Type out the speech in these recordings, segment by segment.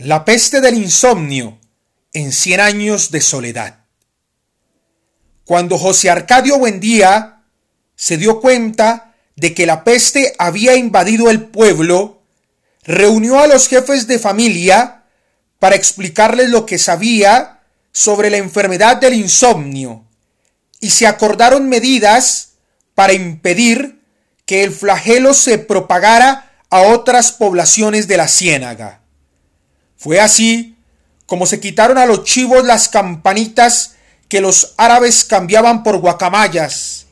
La peste del insomnio en Cien años de soledad. Cuando José Arcadio Buendía se dio cuenta de que la peste había invadido el pueblo, reunió a los jefes de familia para explicarles lo que sabía sobre la enfermedad del insomnio y se acordaron medidas para impedir que el flagelo se propagara a otras poblaciones de la ciénaga. Fue así como se quitaron a los chivos las campanitas que los árabes cambiaban por guacamayas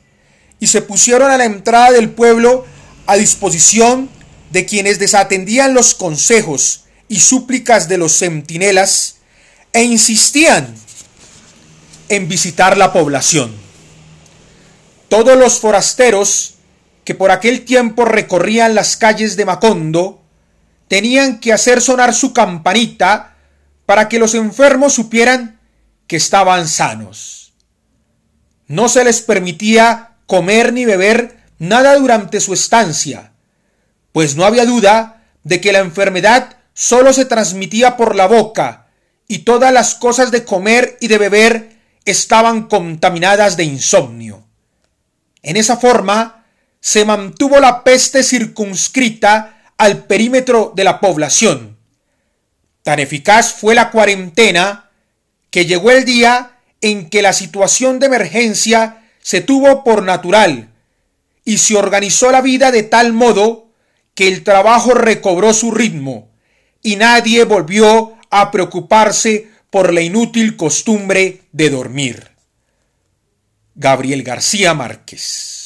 y se pusieron a la entrada del pueblo a disposición de quienes desatendían los consejos y súplicas de los centinelas e insistían en visitar la población. Todos los forasteros que por aquel tiempo recorrían las calles de Macondo tenían que hacer sonar su campanita para que los enfermos supieran que estaban sanos. No se les permitía comer ni beber nada durante su estancia, pues no había duda de que la enfermedad sólo se transmitía por la boca y todas las cosas de comer y de beber estaban contaminadas de insomnio. En esa forma se mantuvo la peste circunscrita al perímetro de la población. Tan eficaz fue la cuarentena que llegó el día en que la situación de emergencia se tuvo por natural y se organizó la vida de tal modo que el trabajo recobró su ritmo y nadie volvió a preocuparse por la inútil costumbre de dormir. Gabriel García Márquez